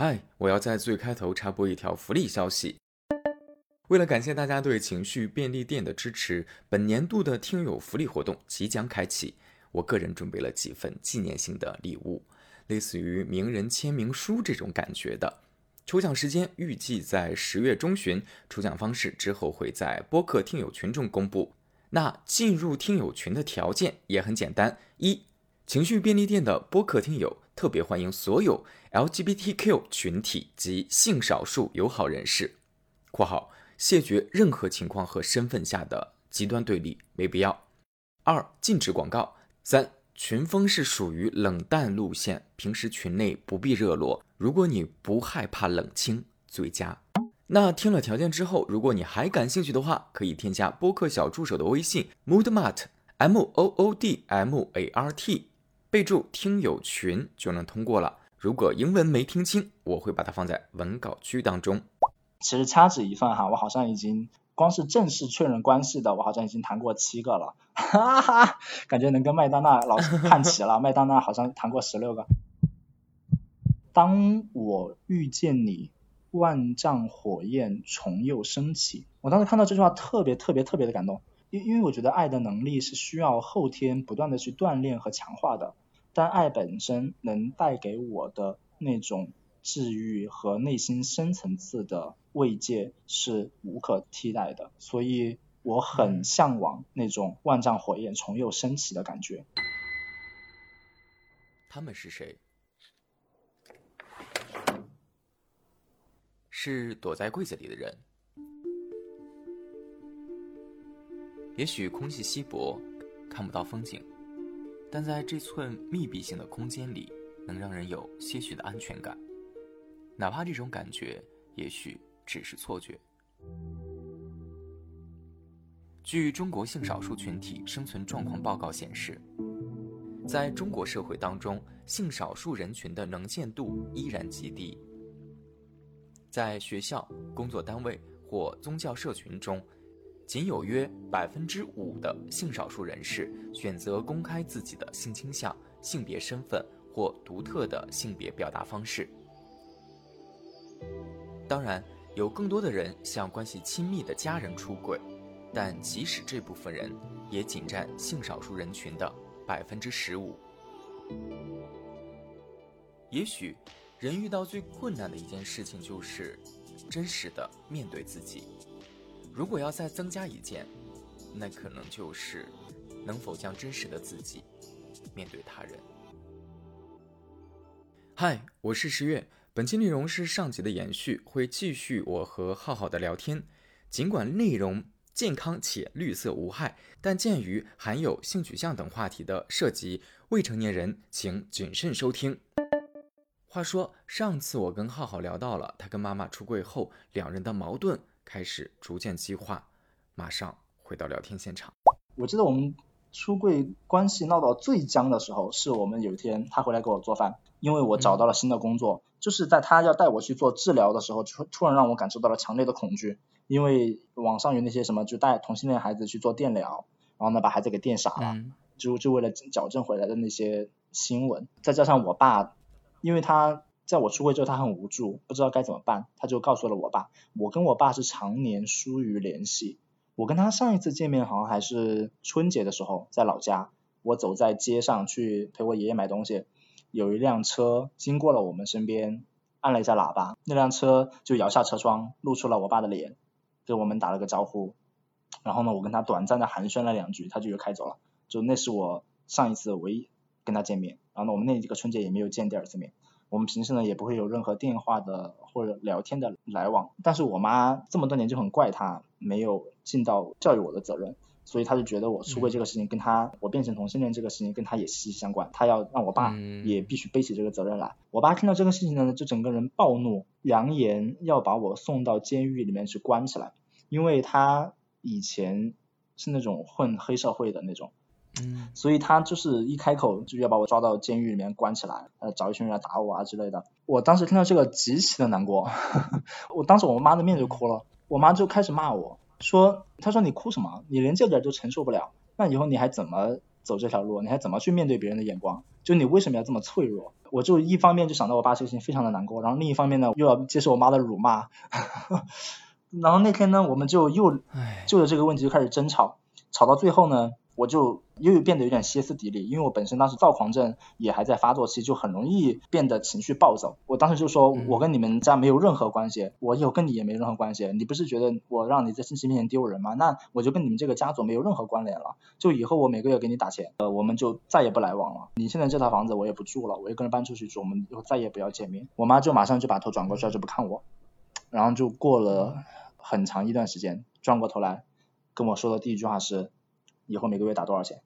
嗨，我要在最开头插播一条福利消息。为了感谢大家对情绪便利店的支持，本年度的听友福利活动即将开启。我个人准备了几份纪念性的礼物，类似于名人签名书这种感觉的。抽奖时间预计在十月中旬，抽奖方式之后会在播客听友群中公布。那进入听友群的条件也很简单：一，情绪便利店的播客听友。特别欢迎所有 LGBTQ 群体及性少数友好人士（括号谢绝任何情况和身份下的极端对立，没必要）。二、禁止广告。三、群风是属于冷淡路线，平时群内不必热络。如果你不害怕冷清，最佳。那听了条件之后，如果你还感兴趣的话，可以添加播客小助手的微信 moodmart m o o d m a r t。备注听友群就能通过了。如果英文没听清，我会把它放在文稿区当中。其实掐指一算哈，我好像已经光是正式确认关系的，我好像已经谈过七个了，哈哈，感觉能跟麦当娜老师看齐了。麦当娜好像谈过十六个。当我遇见你，万丈火焰重又升起。我当时看到这句话，特别特别特别的感动。因因为我觉得爱的能力是需要后天不断的去锻炼和强化的，但爱本身能带给我的那种治愈和内心深层次的慰藉是无可替代的，所以我很向往那种万丈火焰重又升起的感觉。他们是谁？是躲在柜子里的人。也许空气稀薄，看不到风景，但在这寸密闭性的空间里，能让人有些许的安全感，哪怕这种感觉也许只是错觉。据中国性少数群体生存状况报告显示，在中国社会当中，性少数人群的能见度依然极低，在学校、工作单位或宗教社群中。仅有约百分之五的性少数人士选择公开自己的性倾向、性别身份或独特的性别表达方式。当然，有更多的人向关系亲密的家人出轨，但即使这部分人，也仅占性少数人群的百分之十五。也许，人遇到最困难的一件事情就是真实的面对自己。如果要再增加一件，那可能就是能否将真实的自己面对他人。嗨，我是十月，本期内容是上集的延续，会继续我和浩浩的聊天。尽管内容健康且绿色无害，但鉴于含有性取向等话题的涉及未成年人，请谨慎收听。话说，上次我跟浩浩聊到了他跟妈妈出柜后两人的矛盾。开始逐渐激化，马上回到聊天现场。我记得我们出柜关系闹到最僵的时候，是我们有一天他回来给我做饭，因为我找到了新的工作，就是在他要带我去做治疗的时候，突突然让我感受到了强烈的恐惧，因为网上有那些什么就带同性恋孩子去做电疗，然后呢把孩子给电傻了，就就为了矫正回来的那些新闻，再加上我爸，因为他。在我出柜之后，他很无助，不知道该怎么办，他就告诉了我爸。我跟我爸是常年疏于联系。我跟他上一次见面好像还是春节的时候，在老家。我走在街上去陪我爷爷买东西，有一辆车经过了我们身边，按了一下喇叭，那辆车就摇下车窗，露出了我爸的脸，给我们打了个招呼。然后呢，我跟他短暂的寒暄了两句，他就又开走了。就那是我上一次唯一跟他见面。然后呢，我们那几个春节也没有见第二次面。我们平时呢也不会有任何电话的或者聊天的来往，但是我妈这么多年就很怪她没有尽到教育我的责任，所以她就觉得我出柜这个事情跟他我变成同性恋这个事情跟她也息息相关，她要让我爸也必须背起这个责任来。我爸听到这个事情呢，就整个人暴怒，扬言要把我送到监狱里面去关起来，因为他以前是那种混黑社会的那种。嗯，所以他就是一开口就要把我抓到监狱里面关起来，呃，找一群人来打我啊之类的。我当时听到这个极其的难过，我当时我妈的面就哭了，我妈就开始骂我说，她说你哭什么？你连这点都承受不了，那以后你还怎么走这条路？你还怎么去面对别人的眼光？就你为什么要这么脆弱？我就一方面就想到我爸这个事情非常的难过，然后另一方面呢又要接受我妈的辱骂，然后那天呢我们就又就着这个问题就开始争吵，吵到最后呢。我就又变得有点歇斯底里，因为我本身当时躁狂症也还在发作期，就很容易变得情绪暴躁。我当时就说，我跟你们家没有任何关系，我以后跟你也没任何关系。你不是觉得我让你在亲戚面前丢人吗？那我就跟你们这个家族没有任何关联了。就以后我每个月给你打钱，呃，我们就再也不来往了。你现在这套房子我也不住了，我一个人搬出去住，我们以后再也不要见面。我妈就马上就把头转过去了，就不看我。然后就过了很长一段时间，转过头来跟我说的第一句话是，以后每个月打多少钱？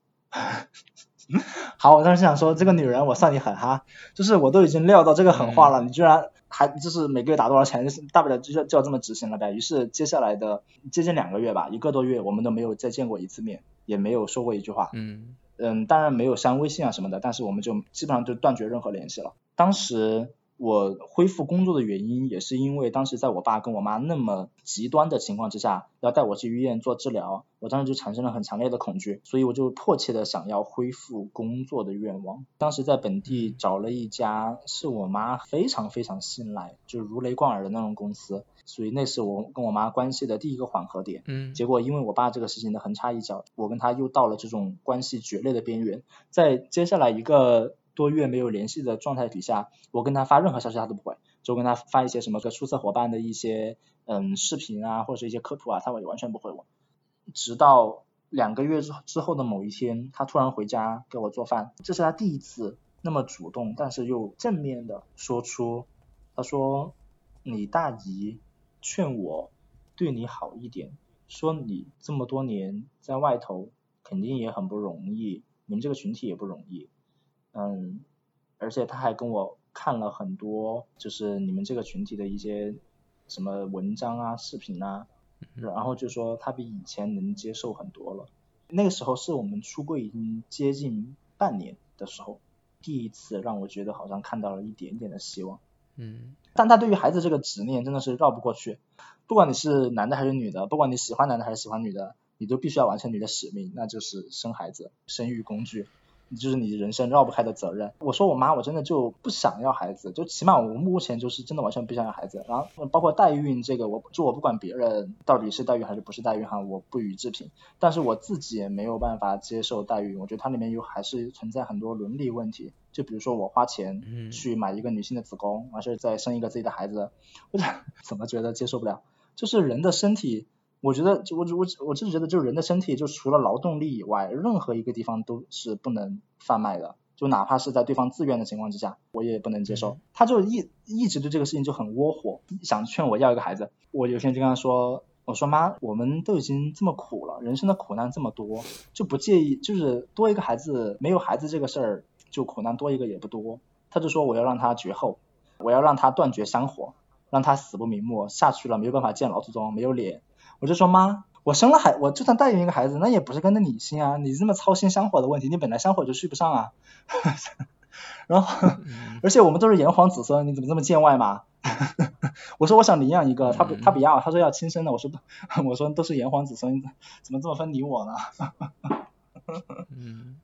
好，我当时想说，这个女人我算你狠哈，就是我都已经料到这个狠话了，你居然还就是每个月打多少钱，就是大不了就要就要这么执行了呗。于是接下来的接近两个月吧，一个多月，我们都没有再见过一次面，也没有说过一句话。嗯嗯，当然没有删微信啊什么的，但是我们就基本上就断绝任何联系了。当时。我恢复工作的原因，也是因为当时在我爸跟我妈那么极端的情况之下，要带我去医院做治疗，我当时就产生了很强烈的恐惧，所以我就迫切的想要恢复工作的愿望。当时在本地找了一家是我妈非常非常信赖，就如雷贯耳的那种公司，所以那是我跟我妈关系的第一个缓和点。嗯。结果因为我爸这个事情的横插一脚，我跟他又到了这种关系决裂的边缘，在接下来一个。多月没有联系的状态底下，我跟他发任何消息他都不回，就跟他发一些什么个出色伙伴的一些嗯视频啊或者是一些科普啊，他也完全不回我。直到两个月之之后的某一天，他突然回家给我做饭，这是他第一次那么主动，但是又正面的说出，他说你大姨劝我对你好一点，说你这么多年在外头肯定也很不容易，你们这个群体也不容易。嗯，而且他还跟我看了很多，就是你们这个群体的一些什么文章啊、视频啊，然后就说他比以前能接受很多了。那个时候是我们出柜已经接近半年的时候，第一次让我觉得好像看到了一点点的希望。嗯，但他对于孩子这个执念真的是绕不过去，不管你是男的还是女的，不管你喜欢男的还是喜欢女的，你都必须要完成你的使命，那就是生孩子，生育工具。就是你人生绕不开的责任。我说我妈，我真的就不想要孩子，就起码我目前就是真的完全不想要孩子。然后包括代孕这个，我就我不管别人到底是代孕还是不是代孕哈，我不予置评。但是我自己也没有办法接受代孕，我觉得它里面有还是存在很多伦理问题。就比如说我花钱去买一个女性的子宫，完事再生一个自己的孩子，我 怎么觉得接受不了？就是人的身体。我觉得，就我我我就是觉得，就是人的身体，就除了劳动力以外，任何一个地方都是不能贩卖的，就哪怕是在对方自愿的情况之下，我也不能接受。他就一一直对这个事情就很窝火，想劝我要一个孩子。我有天就跟他说，我说妈，我们都已经这么苦了，人生的苦难这么多，就不介意，就是多一个孩子，没有孩子这个事儿，就苦难多一个也不多。他就说我要让他绝后，我要让他断绝香火，让他死不瞑目，下去了没有办法见老祖宗，没有脸。我就说妈，我生了孩，我就算代孕一个孩子，那也不是跟着你姓啊，你这么操心香火的问题，你本来香火就续不上啊。然后，而且我们都是炎黄子孙，你怎么这么见外嘛？我说我想领养一个，他不他不要，他说要亲生的。我说我说都是炎黄子孙，怎么这么分你我呢？嗯，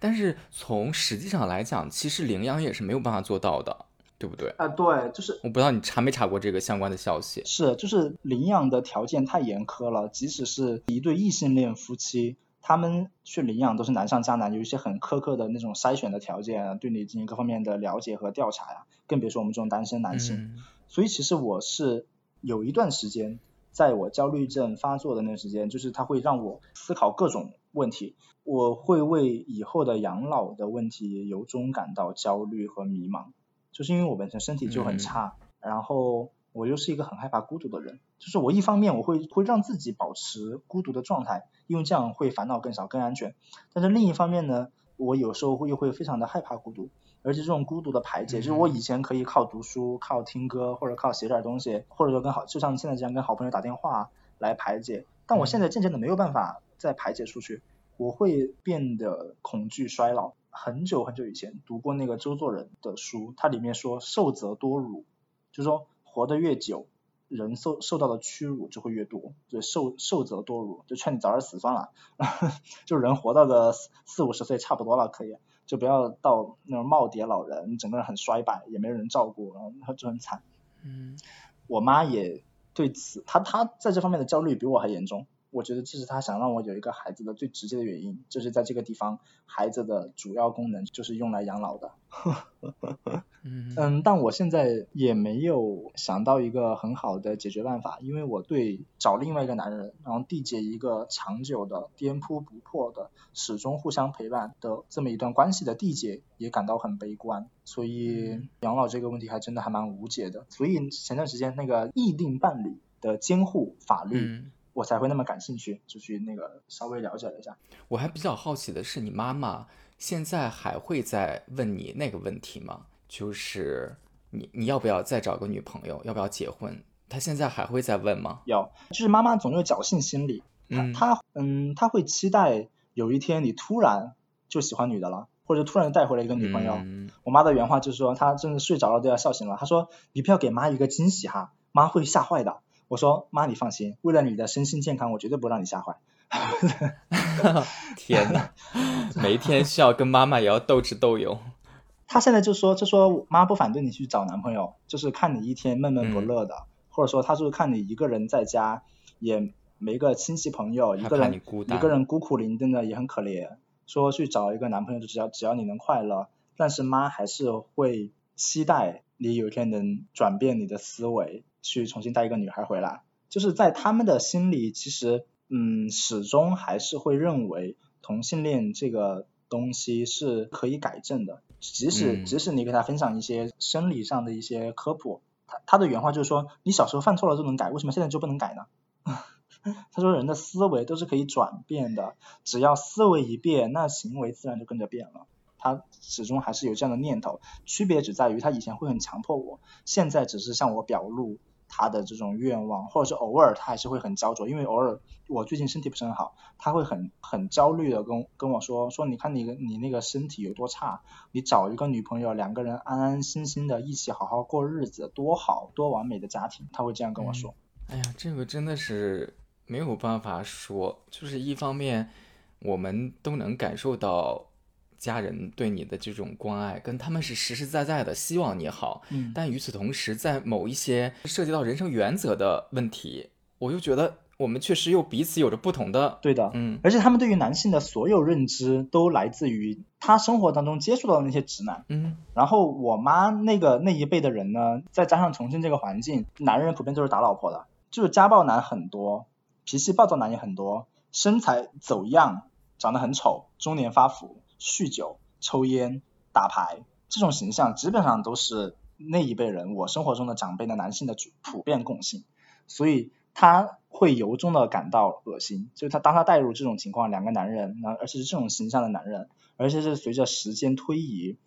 但是从实际上来讲，其实领养也是没有办法做到的。对不对啊？对，就是我不知道你查没查过这个相关的消息。是，就是领养的条件太严苛了，即使是一对异性恋夫妻，他们去领养都是难上加难，有一些很苛刻的那种筛选的条件，对你进行各方面的了解和调查呀，更别说我们这种单身男性。所以其实我是有一段时间，在我焦虑症发作的那段时间，就是他会让我思考各种问题，我会为以后的养老的问题由衷感到焦虑和迷茫。就是因为我本身身体就很差，然后我又是一个很害怕孤独的人，就是我一方面我会会让自己保持孤独的状态，因为这样会烦恼更少更安全，但是另一方面呢，我有时候会又会非常的害怕孤独，而且这种孤独的排解，就是我以前可以靠读书、靠听歌或者靠写点东西，或者说跟好就像现在这样跟好朋友打电话来排解，但我现在渐渐的没有办法再排解出去，我会变得恐惧衰老。很久很久以前读过那个周作人的书，它里面说受则多辱，就是说活得越久，人受受到的屈辱就会越多，就受受则多辱，就劝你早点死算了，就人活到个四五十岁差不多了，可以，就不要到那种耄耋老人，整个人很衰败，也没人照顾，然后就很惨。嗯，我妈也对此，她她在这方面的焦虑比我还严重。我觉得这是他想让我有一个孩子的最直接的原因，就是在这个地方，孩子的主要功能就是用来养老的。嗯，但我现在也没有想到一个很好的解决办法，因为我对找另外一个男人，然后缔结一个长久的、颠扑不破的、始终互相陪伴的这么一段关系的缔结，也感到很悲观。所以养老这个问题还真的还蛮无解的。所以前段时间那个议定伴侣的监护法律。我才会那么感兴趣，就去那个稍微了解了一下。我还比较好奇的是，你妈妈现在还会再问你那个问题吗？就是你你要不要再找个女朋友，要不要结婚？她现在还会再问吗？有，就是妈妈总有侥幸心理，她她嗯，她会期待有一天你突然就喜欢女的了，或者突然带回来一个女朋友。我妈的原话就是说，她真的睡着了都要笑醒了。她说：“你不要给妈一个惊喜哈，妈会吓坏的。”我说妈，你放心，为了你的身心健康，我绝对不让你吓坏。天哪，每一天需要跟妈妈也要斗智斗勇。他现在就说，就说妈不反对你去找男朋友，就是看你一天闷闷不乐的，或者说他就是看你一个人在家，也没个亲戚朋友，一个人一个人孤苦伶仃的也很可怜。说去找一个男朋友，就只要只要你能快乐，但是妈还是会期待你有一天能转变你的思维。去重新带一个女孩回来，就是在他们的心里，其实嗯，始终还是会认为同性恋这个东西是可以改正的。即使即使你给他分享一些生理上的一些科普，他他的原话就是说，你小时候犯错了就能改，为什么现在就不能改呢？他说人的思维都是可以转变的，只要思维一变，那行为自然就跟着变了。他始终还是有这样的念头，区别只在于他以前会很强迫我，现在只是向我表露。他的这种愿望，或者是偶尔他还是会很焦灼，因为偶尔我最近身体不是很好，他会很很焦虑的跟跟我说说，你看你你那个身体有多差，你找一个女朋友，两个人安安心心的一起好好过日子，多好多完美的家庭，他会这样跟我说。哎呀，这个真的是没有办法说，就是一方面我们都能感受到。家人对你的这种关爱，跟他们是实实在在的希望你好。嗯，但与此同时，在某一些涉及到人生原则的问题，我又觉得我们确实又彼此有着不同的。对的，嗯，而且他们对于男性的所有认知都来自于他生活当中接触到的那些直男。嗯，然后我妈那个那一辈的人呢，再加上重庆这个环境，男人普遍都是打老婆的，就是家暴男很多，脾气暴躁男也很多，身材走样，长得很丑，中年发福。酗酒、抽烟、打牌，这种形象基本上都是那一辈人我生活中的长辈的男性的普遍共性，所以他会由衷的感到恶心。就是他当他带入这种情况，两个男人，那而且是这种形象的男人，而且是随着时间推移，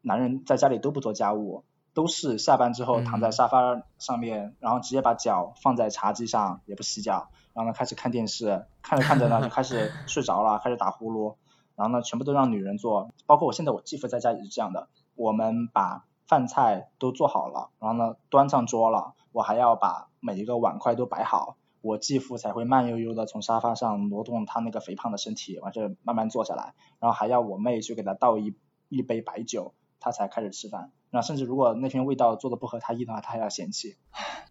男人在家里都不做家务，都是下班之后躺在沙发上面，然后直接把脚放在茶几上，也不洗脚，然后呢开始看电视，看着看着呢就开始睡着了，开始打呼噜。然后呢，全部都让女人做，包括我现在我继父在家也是这样的。我们把饭菜都做好了，然后呢端上桌了，我还要把每一个碗筷都摆好，我继父才会慢悠悠的从沙发上挪动他那个肥胖的身体，完事慢慢坐下来，然后还要我妹去给他倒一一杯白酒，他才开始吃饭。那甚至如果那天味道做的不合他意的话，他还要嫌弃。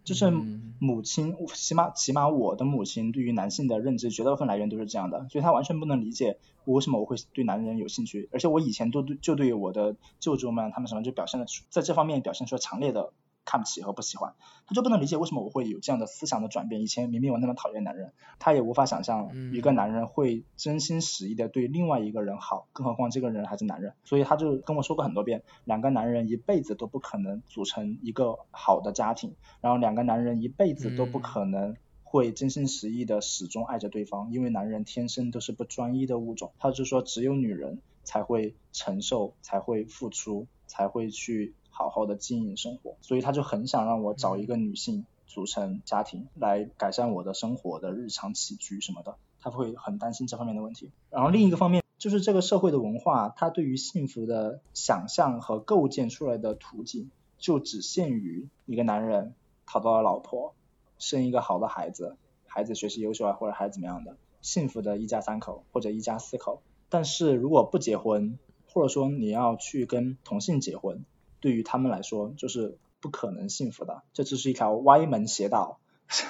就是母亲，起码起码我的母亲对于男性的认知，绝大部分来源都是这样的，所以她完全不能理解我为什么我会对男人有兴趣，而且我以前都对就对我的舅舅们他们什么就表现的在这方面表现出了强烈的。看不起和不喜欢，他就不能理解为什么我会有这样的思想的转变。以前明明我那么讨厌男人，他也无法想象一个男人会真心实意的对另外一个人好，更何况这个人还是男人。所以他就跟我说过很多遍，两个男人一辈子都不可能组成一个好的家庭，然后两个男人一辈子都不可能会真心实意的始终爱着对方，因为男人天生都是不专一的物种。他就说只有女人才会承受，才会付出，才会去。好好的经营生活，所以他就很想让我找一个女性组成家庭，来改善我的生活的日常起居什么的，他会很担心这方面的问题。然后另一个方面就是这个社会的文化，它对于幸福的想象和构建出来的途径，就只限于一个男人讨到了老婆，生一个好的孩子，孩子学习优秀啊，或者孩子怎么样的，幸福的一家三口或者一家四口。但是如果不结婚，或者说你要去跟同性结婚，对于他们来说就是不可能幸福的，这只是一条歪门邪道，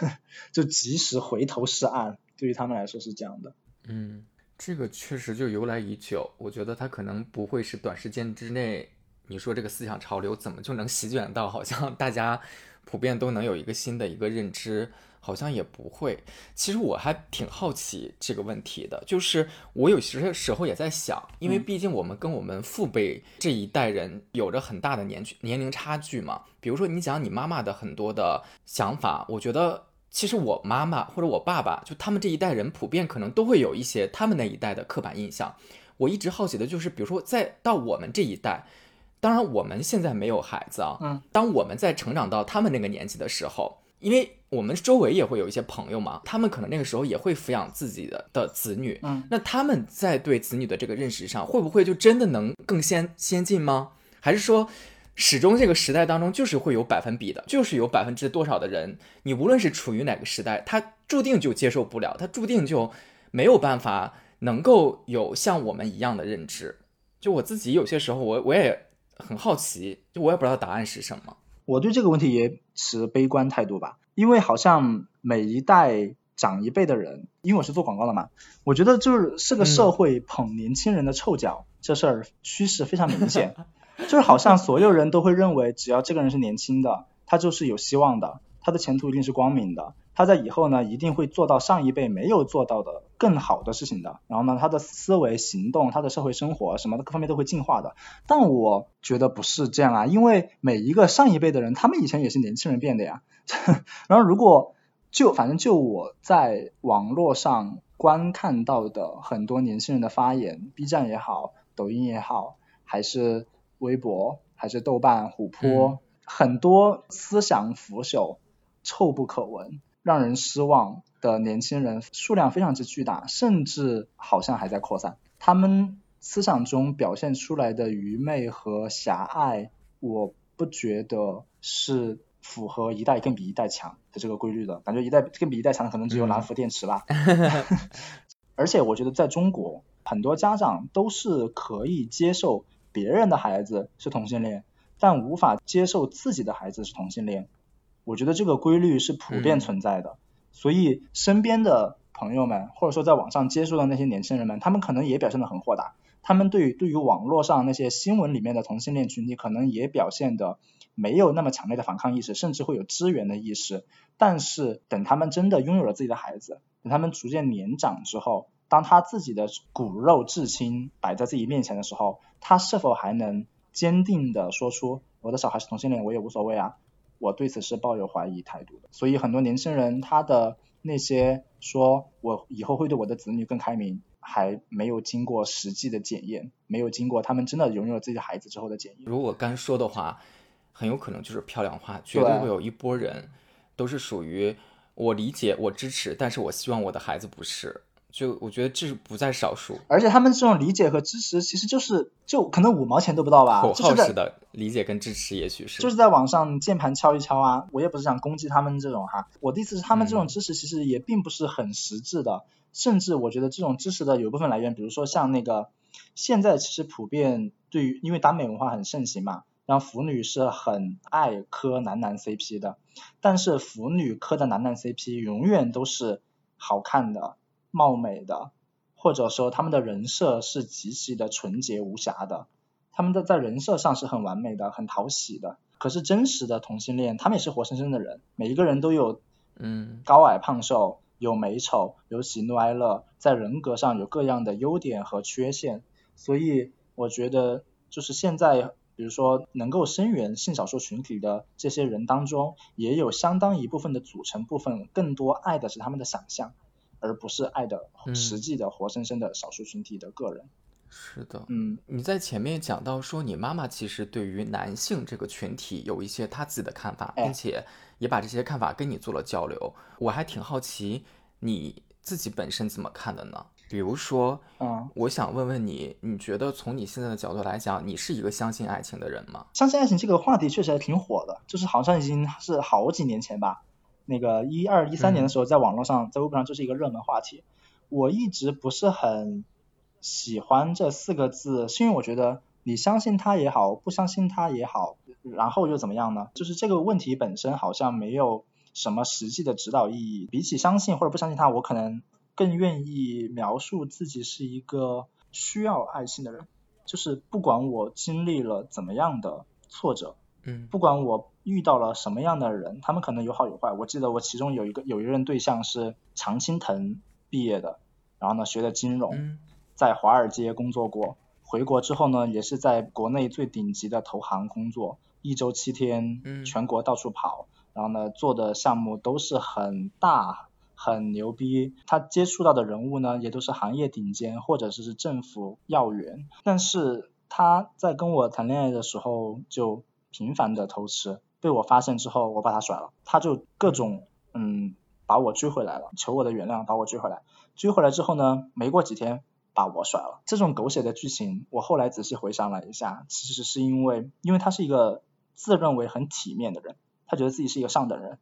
就及时回头是岸，对于他们来说是这样的。嗯，这个确实就由来已久，我觉得他可能不会是短时间之内，你说这个思想潮流怎么就能席卷到好像大家普遍都能有一个新的一个认知。好像也不会。其实我还挺好奇这个问题的，就是我有些时候也在想，因为毕竟我们跟我们父辈这一代人有着很大的年年龄差距嘛。比如说你讲你妈妈的很多的想法，我觉得其实我妈妈或者我爸爸，就他们这一代人普遍可能都会有一些他们那一代的刻板印象。我一直好奇的就是，比如说在到我们这一代，当然我们现在没有孩子啊，嗯，当我们在成长到他们那个年纪的时候。因为我们周围也会有一些朋友嘛，他们可能那个时候也会抚养自己的的子女，嗯，那他们在对子女的这个认识上，会不会就真的能更先先进吗？还是说，始终这个时代当中就是会有百分比的，就是有百分之多少的人，你无论是处于哪个时代，他注定就接受不了，他注定就没有办法能够有像我们一样的认知。就我自己有些时候，我我也很好奇，就我也不知道答案是什么。我对这个问题也持悲观态度吧，因为好像每一代长一辈的人，因为我是做广告的嘛，我觉得就是是个社会捧年轻人的臭脚，这事儿趋势非常明显，就是好像所有人都会认为，只要这个人是年轻的，他就是有希望的，他的前途一定是光明的。他在以后呢，一定会做到上一辈没有做到的更好的事情的。然后呢，他的思维、行动、他的社会生活什么的各方面都会进化的。但我觉得不是这样啊，因为每一个上一辈的人，他们以前也是年轻人变的呀。然后如果就反正就我在网络上观看到的很多年轻人的发言，B 站也好，抖音也好，还是微博，还是豆瓣、虎扑，很多思想腐朽、臭不可闻。让人失望的年轻人数量非常之巨大，甚至好像还在扩散。他们思想中表现出来的愚昧和狭隘，我不觉得是符合一代更比一代强的这个规律的。感觉一代更比一代强的可能只有蓝孚电池吧。而且我觉得在中国，很多家长都是可以接受别人的孩子是同性恋，但无法接受自己的孩子是同性恋。我觉得这个规律是普遍存在的，所以身边的朋友们，或者说在网上接触的那些年轻人们，他们可能也表现得很豁达。他们对于对于网络上那些新闻里面的同性恋群体，可能也表现的没有那么强烈的反抗意识，甚至会有支援的意识。但是等他们真的拥有了自己的孩子，等他们逐渐年长之后，当他自己的骨肉至亲摆在自己面前的时候，他是否还能坚定的说出我的小孩是同性恋，我也无所谓啊？我对此是抱有怀疑态度的，所以很多年轻人他的那些说我以后会对我的子女更开明，还没有经过实际的检验，没有经过他们真的拥有了自己的孩子之后的检验。如果干说的话，很有可能就是漂亮话，绝对会有一波人都是属于我理解我支持，但是我希望我的孩子不是。就我觉得这是不在少数，而且他们这种理解和支持，其实就是就可能五毛钱都不到吧。口号式的理解跟支持，也许是就是在网上键盘敲一敲啊。我也不是想攻击他们这种哈，我的意思是他们这种支持其实也并不是很实质的，甚至我觉得这种支持的有部分来源，比如说像那个现在其实普遍对于因为耽美文化很盛行嘛，然后腐女是很爱磕男男 CP 的，但是腐女磕的男男 CP 永远都是好看的。貌美的，或者说他们的人设是极其的纯洁无瑕的，他们的在人设上是很完美的，很讨喜的。可是真实的同性恋，他们也是活生生的人，每一个人都有，嗯，高矮胖瘦，有美丑，有喜怒哀乐，在人格上有各样的优点和缺陷。所以我觉得，就是现在，比如说能够声援性少数群体的这些人当中，也有相当一部分的组成部分，更多爱的是他们的想象。而不是爱的实际的活生生的少数群体的个人。是的，嗯，你在前面讲到说，你妈妈其实对于男性这个群体有一些她自己的看法，并且也把这些看法跟你做了交流。我还挺好奇你自己本身怎么看的呢？比如说，嗯，我想问问你，你觉得从你现在的角度来讲，你是一个相信爱情的人吗？相信爱情这个话题确实还挺火的，就是好像已经是好几年前吧。那个一二一三年的时候，在网络上，在微博上就是一个热门话题。我一直不是很喜欢这四个字，是因为我觉得你相信他也好，不相信他也好，然后又怎么样呢？就是这个问题本身好像没有什么实际的指导意义。比起相信或者不相信他，我可能更愿意描述自己是一个需要爱心的人。就是不管我经历了怎么样的挫折，嗯不管我遇到了什么样的人，他们可能有好有坏。我记得我其中有一个有一任对象是常青藤毕业的，然后呢学的金融，嗯在华尔街工作过，回国之后呢也是在国内最顶级的投行工作，一周七天嗯，全国到处跑，然后呢做的项目都是很大。很牛逼，他接触到的人物呢，也都是行业顶尖或者是政府要员。但是他在跟我谈恋爱的时候就频繁的偷吃，被我发现之后，我把他甩了，他就各种嗯把我追回来了，求我的原谅，把我追回来。追回来之后呢，没过几天把我甩了。这种狗血的剧情，我后来仔细回想了一下，其实是因为，因为他是一个自认为很体面的人，他觉得自己是一个上等人。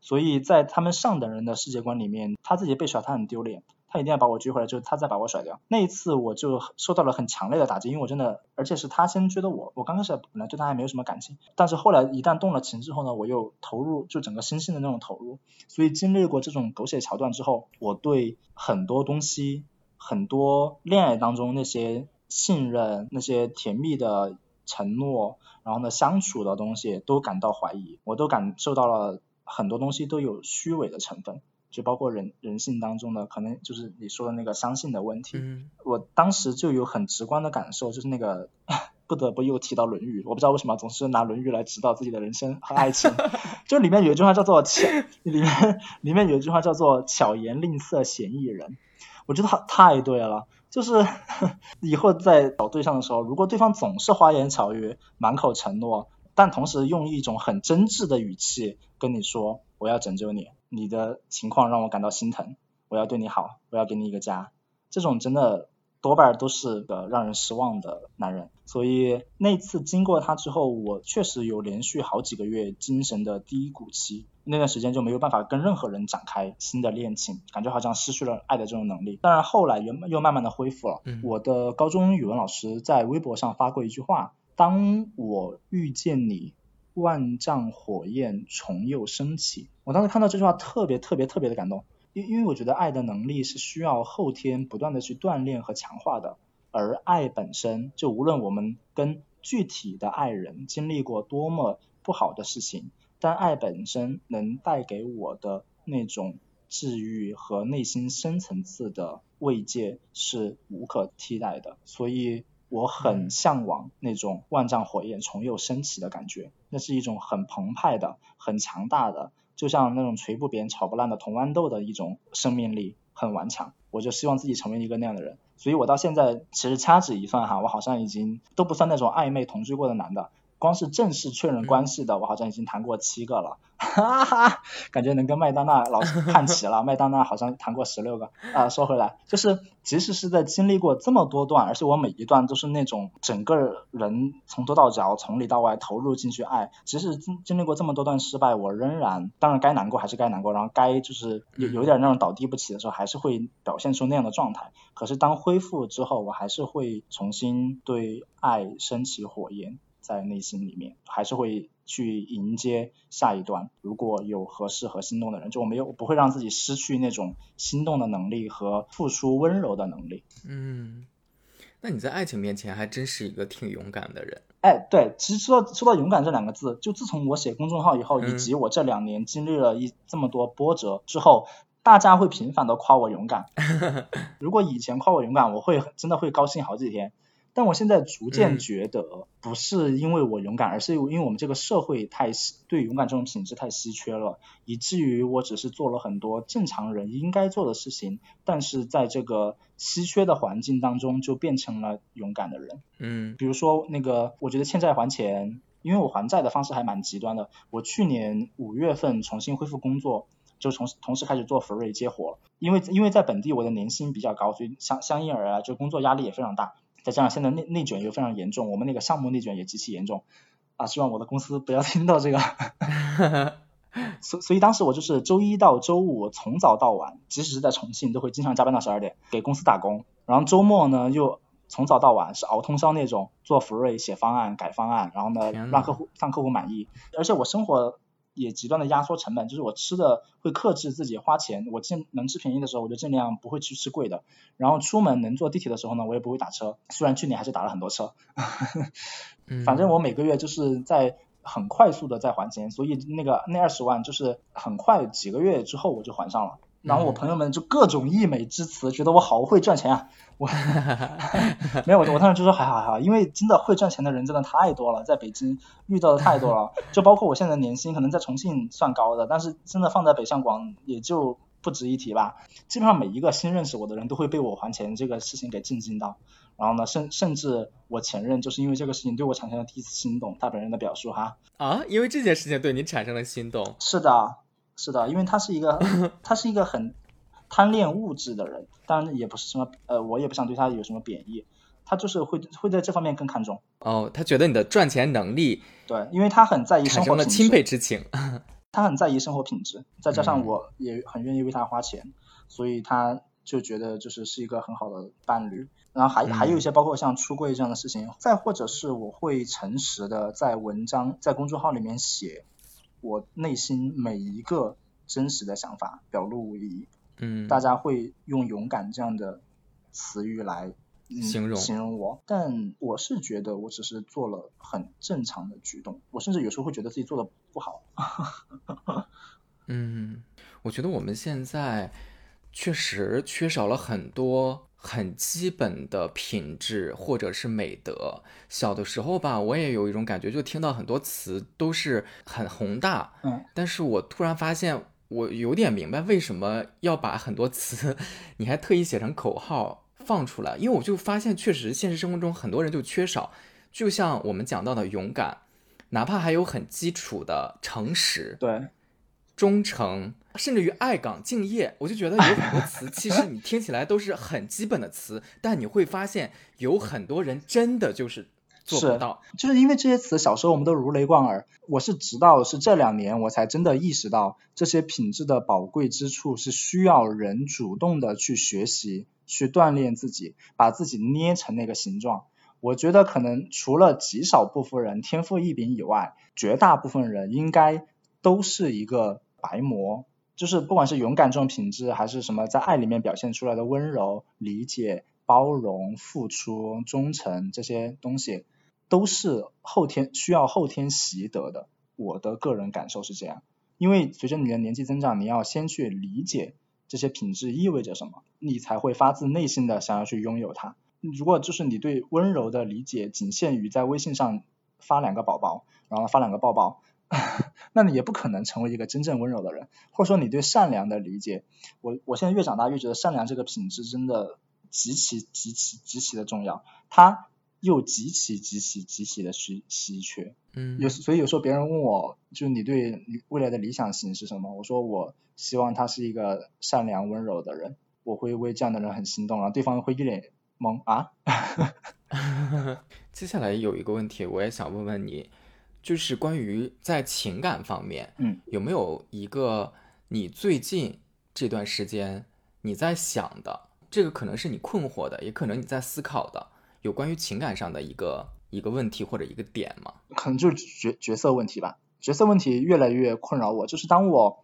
所以在他们上等人的世界观里面，他自己被甩，他很丢脸，他一定要把我追回来，就是他再把我甩掉。那一次我就受到了很强烈的打击，因为我真的，而且是他先追的我，我刚开始本来对他还没有什么感情，但是后来一旦动了情之后呢，我又投入，就整个身心的那种投入。所以经历过这种狗血桥段之后，我对很多东西，很多恋爱当中那些信任、那些甜蜜的承诺，然后呢相处的东西都感到怀疑，我都感受到了。很多东西都有虚伪的成分，就包括人人性当中的可能就是你说的那个相信的问题。嗯我当时就有很直观的感受，就是那个 不得不又提到《论语》，我不知道为什么总是拿《论语》来指导自己的人生和爱情。就里面有一句话叫做“巧”，里面里面有一句话叫做“巧言令色，鲜矣仁”。我觉得太对了，就是 以后在找对象的时候，如果对方总是花言巧语、满口承诺。但同时用一种很真挚的语气跟你说：“我要拯救你，你的情况让我感到心疼，我要对你好，我要给你一个家。”这种真的多半都是个让人失望的男人。所以那次经过他之后，我确实有连续好几个月精神的低谷期，那段时间就没有办法跟任何人展开新的恋情，感觉好像失去了爱的这种能力。当然后来又又慢慢的恢复了。嗯、我的高中语文老师在微博上发过一句话。当我遇见你，万丈火焰重又升起。我当时看到这句话，特别特别特别的感动，因因为我觉得爱的能力是需要后天不断的去锻炼和强化的，而爱本身就无论我们跟具体的爱人经历过多么不好的事情，但爱本身能带给我的那种治愈和内心深层次的慰藉是无可替代的，所以。我很向往那种万丈火焰重又升起的感觉，那是一种很澎湃的、很强大的，就像那种锤不扁、炒不烂的铜豌豆的一种生命力，很顽强。我就希望自己成为一个那样的人，所以我到现在其实掐指一算哈，我好像已经都不算那种暧昧同居过的男的。光是正式确认关系的，我好像已经谈过七个了，哈哈，感觉能跟麦当娜老师看齐了。麦当娜好像谈过十六个啊。说回来，就是即使是在经历过这么多段，而且我每一段都是那种整个人从头到脚、从里到外投入进去爱，即使经经历过这么多段失败，我仍然当然该难过还是该难过，然后该就是有有点那种倒地不起的时候，还是会表现出那样的状态。可是当恢复之后，我还是会重新对爱升起火焰。在内心里面，还是会去迎接下一段。如果有合适和心动的人，就我没有不会让自己失去那种心动的能力和付出温柔的能力。嗯，那你在爱情面前还真是一个挺勇敢的人。哎，对，其实说到说到勇敢这两个字，就自从我写公众号以后，嗯、以及我这两年经历了一这么多波折之后，大家会频繁的夸我勇敢。如果以前夸我勇敢，我会真的会高兴好几天。但我现在逐渐觉得，不是因为我勇敢，而是因为我们这个社会太对勇敢这种品质太稀缺了，以至于我只是做了很多正常人应该做的事情，但是在这个稀缺的环境当中，就变成了勇敢的人。嗯，比如说那个，我觉得欠债还钱，因为我还债的方式还蛮极端的。我去年五月份重新恢复工作，就从同时开始做福瑞接活，因为因为在本地我的年薪比较高，所以相相应而来就工作压力也非常大。再加上现在内内卷又非常严重，我们那个项目内卷也极其严重啊！希望我的公司不要听到这个。所所以当时我就是周一到周五从早到晚，即使是在重庆都会经常加班到十二点给公司打工，然后周末呢又从早到晚是熬通宵那种做福瑞写方案改方案，然后呢让客户让客户满意，而且我生活也极端的压缩成本，就是我吃的会克制自己花钱，我尽能吃便宜的时候我就尽量不会去吃贵的，然后出门能坐地铁的时候呢我也不会打车，虽然去年还是打了很多车，嗯反正我每个月就是在很快速的在还钱，所以那个那二十万就是很快几个月之后我就还上了。然后我嗯朋友们就各种溢美之词，觉得我好会赚钱啊！我 没有，我我当时就说还好还好，因为真的会赚钱的人真的太多了，在北京遇到的太多了，就包括我现在年薪可能在重庆算高的，但是真的放在北上广也就不值一提吧。基本上每一个新认识我的人都会被我还钱这个事情给震惊到。然后呢，甚甚至我前任就是因为这个事情对我产生了第一次心动，他本人的表述哈，啊，因为这件事情对你产生了心动。是的，是的，因为他是一个 他是一个很贪恋物质的人，当然也不是什么呃，我也不想对他有什么贬义，他就是会会在这方面更看重，哦，他觉得你的赚钱能力对，因为他很在意生活品生了钦佩，之情。他很在意生活品质，再加上嗯我也很愿意为他花钱，所以他就觉得就是是一个很好的伴侣。然后还还有一些包括像出柜这样的事情，再或者是我会诚实的在文章在公众号里面写我内心每一个真实的想法，表露无遗。嗯，大家会用勇敢这样的词语来、嗯、形容形容我，但我是觉得我只是做了很正常的举动，我甚至有时候会觉得自己做的不好。嗯，我觉得我们现在确实缺少了很多很基本的品质或者是美德。小的时候吧，我也有一种感觉，就听到很多词都是很宏大，嗯，但是我突然发现，我有点明白为什么要把很多词，你还特意写成口号放出来，因为我就发现，确实现实生活中很多人就缺少，就像我们讲到的勇敢，哪怕还有很基础的诚实，对，忠诚，甚至于爱岗敬业，我就觉得有很多词，其实你听起来都是很基本的词，但你会发现有很多人真的就是做不是到。就是因为这些词小时候我们都如雷贯耳，我是直到是这两年我才真的意识到这些品质的宝贵之处是需要人主动的去学习、去锻炼自己，把自己捏成那个形状。我觉得可能除了极少部分人天赋异禀以外，绝大部分人应该都是一个白膜。就是不管是勇敢这种品质，还是什么在爱里面表现出来的温柔、理解、包容、付出、忠诚这些东西，都是后天需要后天习得的。我的个人感受是这样，因为随着你的年纪增长，你要先去理解这些品质意味着什么，你才会发自内心的想要去拥有它。如果就是你对温柔的理解仅限于在微信上发两个宝宝，然后发两个抱抱，那你也不可能成为一个真正温柔的人。或者说你对善良的理解，我我现在越长大越觉得善良这个品质真的极其极其极其的重要，它又极其极其极其的稀稀缺。嗯，有所以有时候别人问我，就是你对你未来的理想型是什么？我说我希望他是一个善良温柔的人，我会为这样的人很心动，然后对方会一脸懵啊。接下来有一个问题，我也想问问你，就是关于在情感方面，嗯，有没有一个你最近这段时间你在想的，这个可能是你困惑的，也可能你在思考的，有关于情感上的一个一个问题或者一个点吗？可能就是角角色问题吧。角色问题越来越困扰我，就是当我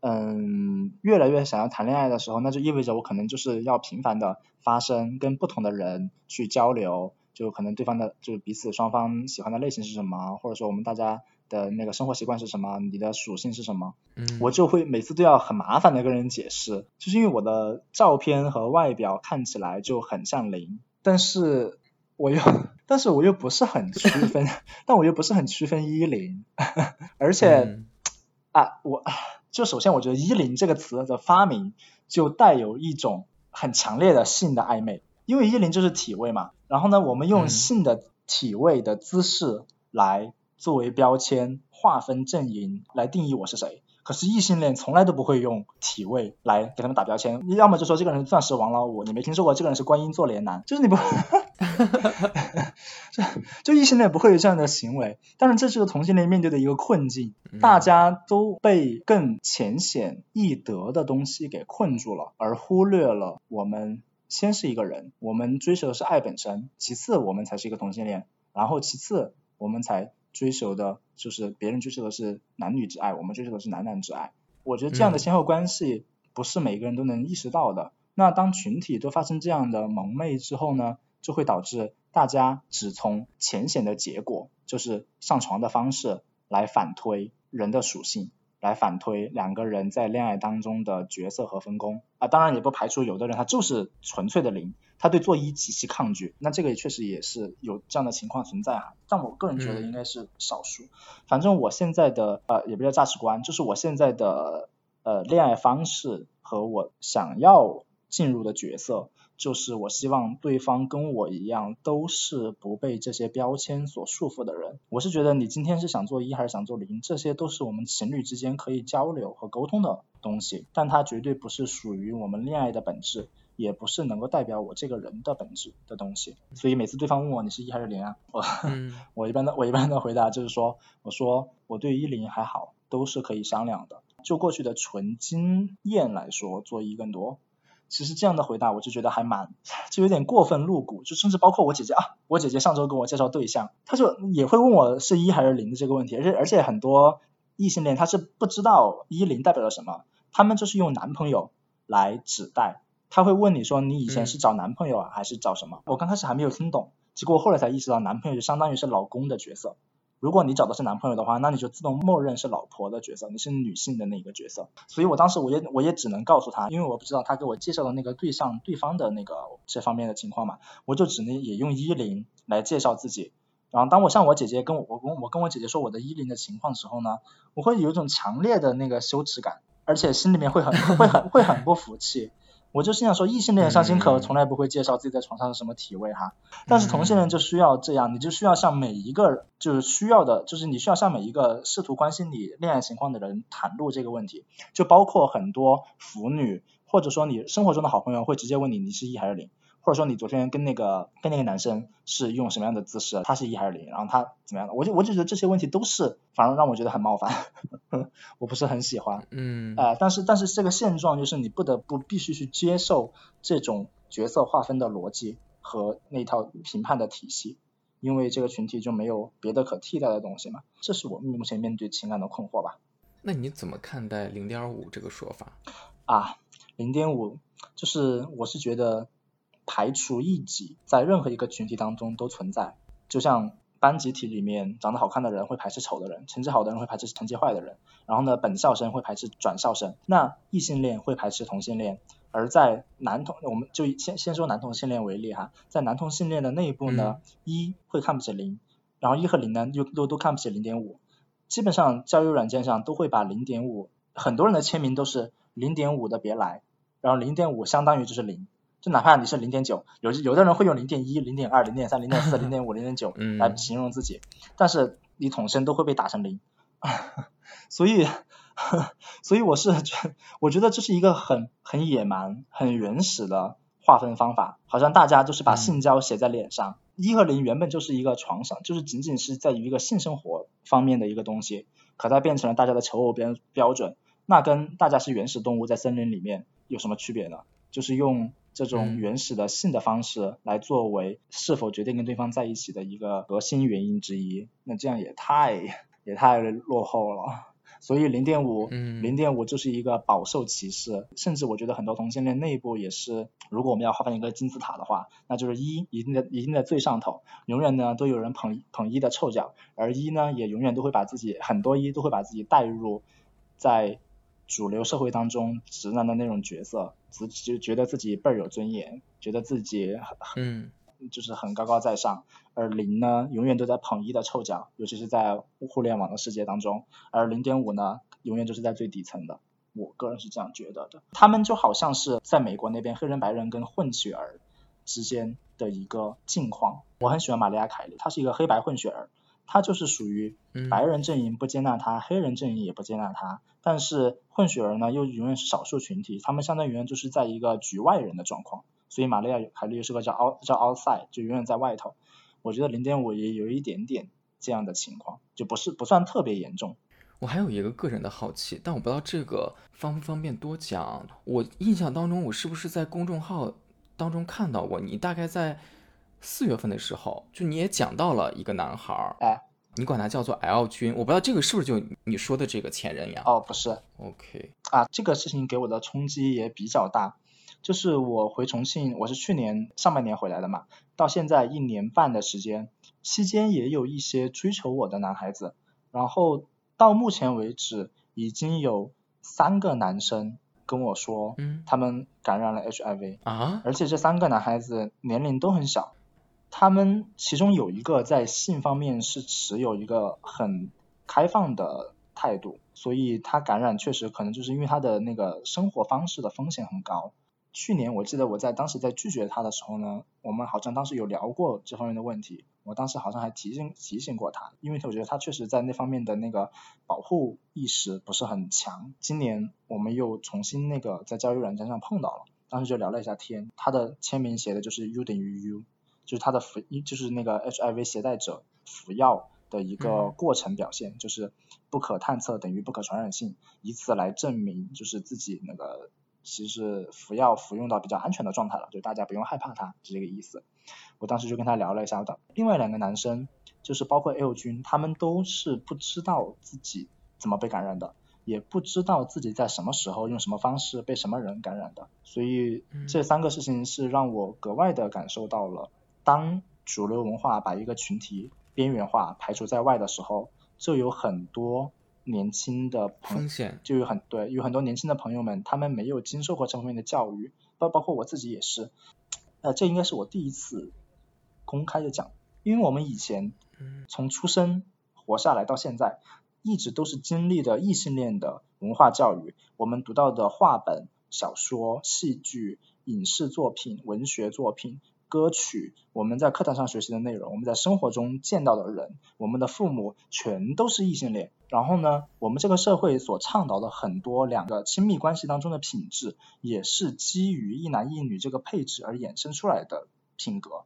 嗯越来越想要谈恋爱的时候，那就意味着我可能就是要频繁的发生跟不同的人去交流，就可能对方的就是彼此双方喜欢的类型是什么，或者说我们大家的那个生活习惯是什么，你的属性是什么，嗯，我就会每次都要很麻烦的跟人解释，就是因为我的照片和外表看起来就很像零，但是我又 但是我又不是很区分，但我又不是很区分一零，而且、嗯。啊，我就首先我觉得一零这个词的发明就带有一种很强烈的性的暧昧，因为一零就是体味嘛，然后呢，我们用嗯。性的体位的姿势来作为标签划分阵营来定义我是谁。可是异性恋从来都不会用体位来给他们打标签，要么就说这个人是钻石王老五，你没听说过这个人是观音坐莲男，就是你不 就就异性恋不会有这样的行为，但是这是个同性恋面对的一个困境，大家都被更浅显易得的东西给困住了，而忽略了我们先是一个人，我们追求的是爱本身，其次我们才是一个同性恋，然后其次我们才追求的就是别人追求的是男女之爱，我们追求的是男男之爱。我觉得这样的先后关系不是每个人都能意识到的。那当群体都发生这样的蒙昧之后呢，就会导致大家只从浅显的结果，就是上床的方式来反推人的属性，来反推两个人在恋爱当中的角色和分工啊。当然也不排除有的人他就是纯粹的零，他对做一极其抗拒。那这个也确实也是有这样的情况存在哈，但我个人觉得应该是少数。反正我现在的呃也不叫价值观，就是我现在的呃恋爱方式和我想要。进入的角色就是我希望对方跟我一样都是不被这些标签所束缚的人。我是觉得你今天是想做一还是想做零，这些都是我们情侣之间可以交流和沟通的东西，但它绝对不是属于我们恋爱的本质，也不是能够代表我这个人的本质的东西。所以每次对方问我你是一还是零啊，我 我一般的我一般的回答就是说，我说我对一零还好，都是可以商量的。就过去的纯经验来说，做一更多。其实这样的回答我就觉得还蛮，就有点过分露骨，就甚至包括我姐姐啊，我姐姐上周跟我介绍对象，她就也会问我是一还是零的这个问题，而且而且很多异性恋他是不知道一零代表了什么，他们就是用男朋友来指代，他会问你说你以前是找男朋友啊还是找什么？我刚开始还没有听懂，结果后来才意识到男朋友就相当于是老公的角色。如果你找的是男朋友的话，那你就自动默认是老婆的角色，你是女性的那个角色。所以我当时我也我也只能告诉他，因为我不知道他给我介绍的那个对象对方的那个这方面的情况嘛，我就只能也用一零来介绍自己。然后当我向我姐姐跟我我跟我跟我姐姐说我的一零的情况的时候呢，我会有一种强烈的那个羞耻感，而且心里面会很会很会很不服气。我就心想说，异性恋相亲可从来不会介绍自己在床上是什么体位哈，但是同性恋就需要这样，你就需要向每一个就是需要的，就是你需要向每一个试图关心你恋爱情况的人袒露这个问题，就包括很多腐女，或者说你生活中的好朋友会直接问你你是一还是零。或者说你昨天跟那个跟那个男生是用什么样的姿势？他是一还是零？然后他怎么样的？我就我就觉得这些问题都是，反而让我觉得很冒犯，我不是很喜欢。嗯。呃，但是但是这个现状就是你不得不必须去接受这种角色划分的逻辑和那套评判的体系，因为这个群体就没有别的可替代的东西嘛。这是我目前面对情感的困惑吧。那你怎么看待零点五这个说法？啊，零点五就是我是觉得。排除异己在任何一个群体当中都存在，就像班集体里面长得好看的人会排斥丑的人，成绩好的人会排斥成绩坏的人，然后呢，本校生会排斥转校生，那异性恋会排斥同性恋，而在男同，我们就先先说男同性恋为例哈，在男同性恋的内部呢，一会看不起零，然后一和零呢又又都看不起零点五，基本上交友软件上都会把零点五，很多人的签名都是零点五的别来，然后零点五相当于就是零。就哪怕你是零点九，有有的人会用零点一、零点二、零点三、零点四、零点五、零点九来形容自己，但是你统称都会被打成零，所以 所以我是觉，我觉得这是一个很很野蛮、很原始的划分方法，好像大家就是把性交写在脸上，一和零原本就是一个床上，就是仅仅是在于一个性生活方面的一个东西，可它变成了大家的求偶标标准，那跟大家是原始动物在森林里面有什么区别呢？就是用。这种原始的性的方式来作为是否决定跟对方在一起的一个核心原因之一，那这样也太也太落后了。所以零点五，零点五就是一个饱受歧视，甚至我觉得很多同性恋内部也是，如果我们要划分一个金字塔的话，那就是一一定在一定在最上头，永远呢都有人捧捧一的臭脚，而一呢也永远都会把自己很多一都会把自己带入在。主流社会当中直男的那种角色，自就觉得自己倍儿有尊严，觉得自己嗯，就是很高高在上，而零呢，永远都在捧一的臭脚，尤其是在互联网的世界当中，而零点五呢，永远就是在最底层的。我个人是这样觉得的，他们就好像是在美国那边黑人白人跟混血儿之间的一个境况。我很喜欢玛利亚凯莉，她是一个黑白混血儿。他就是属于白人阵营不接纳他，黑人阵营也不接纳他，但是混血儿呢又永远是少数群体，他们相当于就是在一个局外人的状况，所以玛利亚凯莉是个叫 out 叫 outside，就永远在外头。我觉得零点五也有一点点这样的情况，就不是不算特别严重。我还有一个个人的好奇，但我不知道这个方不方便多讲。我印象当中，我是不是在公众号当中看到过你？大概在四月份的时候，就你也讲到了一个男孩儿，哎，你管他叫做 L 君，我不知道这个是不是就你说的这个前任呀？哦，不是，OK，啊，这个事情给我的冲击也比较大。就是我回重庆，我是去年上半年回来的嘛，到现在一年半的时间，期间也有一些追求我的男孩子，然后到目前为止已经有三个男生跟我说，嗯他们感染了 HIV，啊，而且这三个男孩子年龄都很小，他们其中有一个在性方面是持有一个很开放的态度，所以他感染确实可能就是因为他的那个生活方式的风险很高。去年我记得我在当时在拒绝他的时候呢，我们好像当时有聊过这方面的问题，我当时好像还提醒提醒过他，因为我觉得他确实在那方面的那个保护意识不是很强。今年我们又重新那个在交友软件上碰到了，当时就聊了一下天，他的签名写的就是 U 等于 U，就是他的服就是那个 HIV 携带者服药的一个嗯。过程表现，就是不可探测等于不可传染性，以此来证明就是自己那个其实服药服用到比较安全的状态了，就大家不用害怕它，是这个意思。我当时就跟他聊了一下的，另外两个男生就是包括 L 君，他们都是不知道自己怎么被感染的，也不知道自己在什么时候用什么方式被什么人感染的，所以这三个事情是让我格外的感受到了，当主流文化把一个群体边缘化、排除在外的时候，就有很多年轻的朋风险，就有很对，有很多年轻的朋友们，他们没有经受过这方面的教育，包包括我自己也是，呃，这应该是我第一次公开的讲，因为我们以前嗯从出生活下来到现在，一直都是经历的异性恋的文化教育，我们读到的话本、小说、戏剧、影视作品、文学作品。歌曲，我们在课堂上学习的内容，我们在生活中见到的人，我们的父母全都是异性恋。然后呢，我们这个社会所倡导的很多两个亲密关系当中的品质，也是基于一男一女这个配置而衍生出来的品格。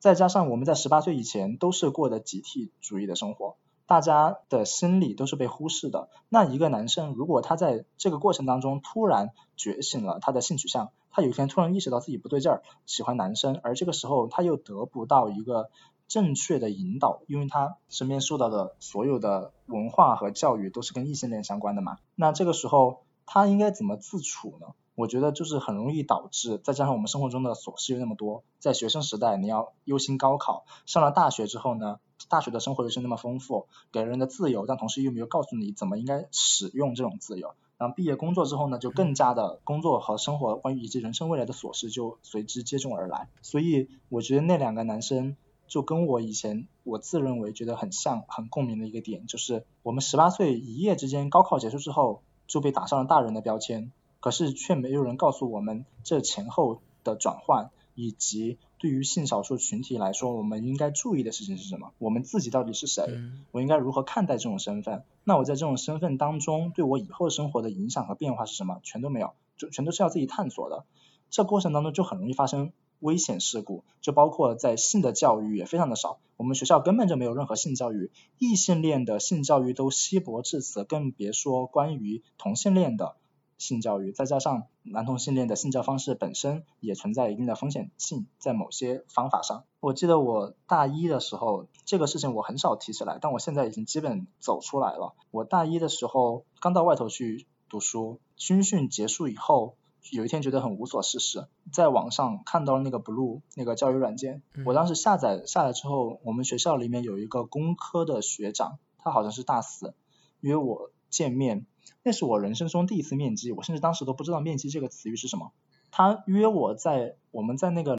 再加上我们在十八岁以前都是过的集体主义的生活，大家的心理都是被忽视的。那一个男生如果他在这个过程当中突然觉醒了他的性取向，他有一天突然意识到自己不对劲儿，喜欢男生，而这个时候他又得不到一个正确的引导，因为他身边受到的所有的文化和教育都是跟异性恋相关的嘛。那这个时候他应该怎么自处呢？我觉得就是很容易导致，再加上我们生活中的琐事又那么多，在学生时代你要忧心高考，上了大学之后呢，大学的生活又是那么丰富，给人的自由，但同时又没有告诉你怎么应该使用这种自由。然后毕业工作之后呢，就更加的工作和生活关于以及人生未来的琐事就随之接踵而来。所以我觉得那两个男生就跟我以前我自认为觉得很像、很共鸣的一个点，就是我们十八岁一夜之间高考结束之后就被打上了大人的标签，可是却没有人告诉我们这前后的转换，以及对于性少数群体来说，我们应该注意的事情是什么？我们自己到底是谁？嗯我应该如何看待这种身份？那我在这种身份当中，对我以后生活的影响和变化是什么？全都没有，就全都是要自己探索的。这过程当中就很容易发生危险事故，就包括在性的教育也非常的少，我们学校根本就没有任何性教育，异性恋的性教育都稀薄至此，更别说关于同性恋的性教育，再加上男同性恋的性交方式本身也存在一定的风险性，在某些方法上。我记得我大一的时候，这个事情我很少提起来，但我现在已经基本走出来了。我大一的时候刚到外头去读书，军训结束以后，有一天觉得很无所事事，在网上看到了那个 Blue 那个交友软件，我当时下载下来之后，我们学校里面有一个工科的学长，他好像是大四，约我见面。那是我人生中第一次面基，我甚至当时都不知道面基这个词语是什么。他约我在我们在那个